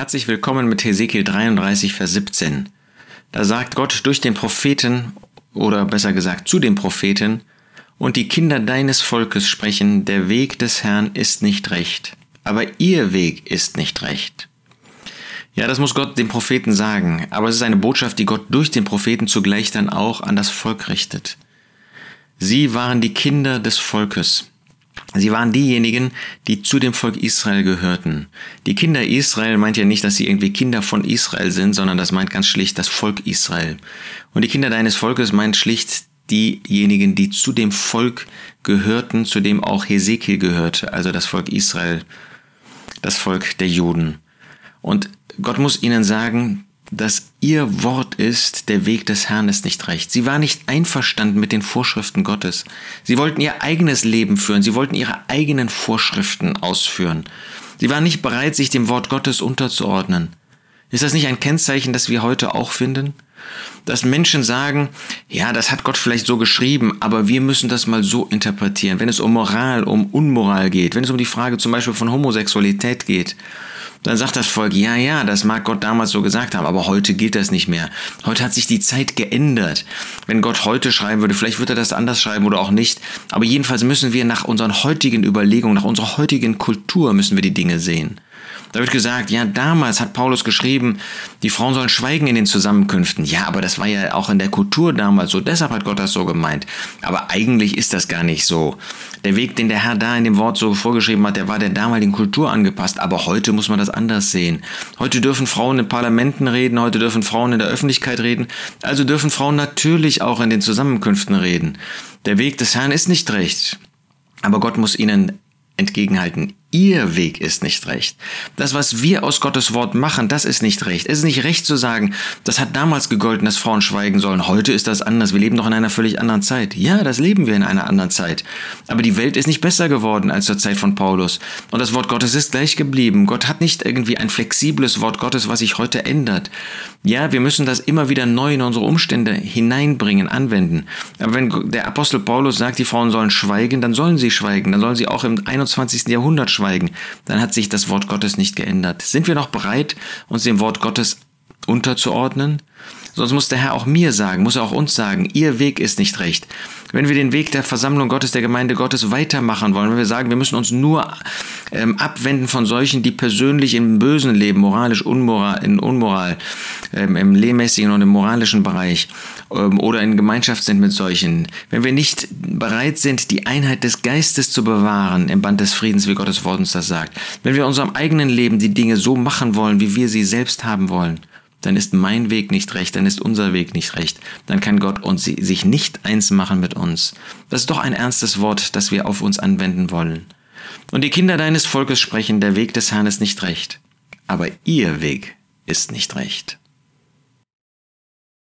Herzlich willkommen mit Hesekiel 33, Vers 17. Da sagt Gott durch den Propheten, oder besser gesagt zu den Propheten, und die Kinder deines Volkes sprechen, der Weg des Herrn ist nicht recht, aber ihr Weg ist nicht recht. Ja, das muss Gott dem Propheten sagen, aber es ist eine Botschaft, die Gott durch den Propheten zugleich dann auch an das Volk richtet. Sie waren die Kinder des Volkes. Sie waren diejenigen, die zu dem Volk Israel gehörten. Die Kinder Israel meint ja nicht, dass sie irgendwie Kinder von Israel sind, sondern das meint ganz schlicht das Volk Israel. Und die Kinder deines Volkes meint schlicht diejenigen, die zu dem Volk gehörten, zu dem auch Hesekiel gehörte, also das Volk Israel, das Volk der Juden. Und Gott muss ihnen sagen, dass ihr Wort ist, der Weg des Herrn ist nicht recht. Sie war nicht einverstanden mit den Vorschriften Gottes. Sie wollten ihr eigenes Leben führen, sie wollten ihre eigenen Vorschriften ausführen. Sie waren nicht bereit, sich dem Wort Gottes unterzuordnen. Ist das nicht ein Kennzeichen, das wir heute auch finden? Dass Menschen sagen, ja, das hat Gott vielleicht so geschrieben, aber wir müssen das mal so interpretieren. Wenn es um Moral, um Unmoral geht, wenn es um die Frage zum Beispiel von Homosexualität geht, dann sagt das Volk, ja, ja, das mag Gott damals so gesagt haben, aber heute gilt das nicht mehr. Heute hat sich die Zeit geändert. Wenn Gott heute schreiben würde, vielleicht würde er das anders schreiben oder auch nicht. Aber jedenfalls müssen wir nach unseren heutigen Überlegungen, nach unserer heutigen Kultur müssen wir die Dinge sehen. Da wird gesagt, ja, damals hat Paulus geschrieben, die Frauen sollen schweigen in den Zusammenkünften. Ja, aber das war ja auch in der Kultur damals so, deshalb hat Gott das so gemeint. Aber eigentlich ist das gar nicht so. Der Weg, den der Herr da in dem Wort so vorgeschrieben hat, der war der damaligen Kultur angepasst. Aber heute muss man das anders sehen. Heute dürfen Frauen in Parlamenten reden, heute dürfen Frauen in der Öffentlichkeit reden. Also dürfen Frauen natürlich auch in den Zusammenkünften reden. Der Weg des Herrn ist nicht recht. Aber Gott muss ihnen entgegenhalten. Ihr Weg ist nicht recht. Das, was wir aus Gottes Wort machen, das ist nicht recht. Es ist nicht recht zu sagen, das hat damals gegolten, dass Frauen schweigen sollen. Heute ist das anders. Wir leben doch in einer völlig anderen Zeit. Ja, das leben wir in einer anderen Zeit. Aber die Welt ist nicht besser geworden als zur Zeit von Paulus. Und das Wort Gottes ist gleich geblieben. Gott hat nicht irgendwie ein flexibles Wort Gottes, was sich heute ändert. Ja, wir müssen das immer wieder neu in unsere Umstände hineinbringen, anwenden. Aber wenn der Apostel Paulus sagt, die Frauen sollen schweigen, dann sollen sie schweigen. Dann sollen sie auch im 21. Jahrhundert schweigen schweigen, dann hat sich das Wort Gottes nicht geändert. Sind wir noch bereit, uns dem Wort Gottes unterzuordnen? Sonst muss der Herr auch mir sagen, muss er auch uns sagen, ihr Weg ist nicht recht. Wenn wir den Weg der Versammlung Gottes, der Gemeinde Gottes weitermachen wollen, wenn wir sagen, wir müssen uns nur ähm, abwenden von solchen, die persönlich im Bösen leben, moralisch, unmoral, in Unmoral, ähm, im lehmäßigen und im moralischen Bereich ähm, oder in Gemeinschaft sind mit solchen, wenn wir nicht bereit sind, die Einheit des Geistes zu bewahren im Band des Friedens, wie Gottes Wort uns das sagt, wenn wir in unserem eigenen Leben die Dinge so machen wollen, wie wir sie selbst haben wollen, dann ist mein Weg nicht recht, dann ist unser Weg nicht recht. Dann kann Gott uns sich nicht eins machen mit uns. Das ist doch ein ernstes Wort, das wir auf uns anwenden wollen. Und die Kinder deines Volkes sprechen, der Weg des Herrn ist nicht recht, aber ihr Weg ist nicht recht.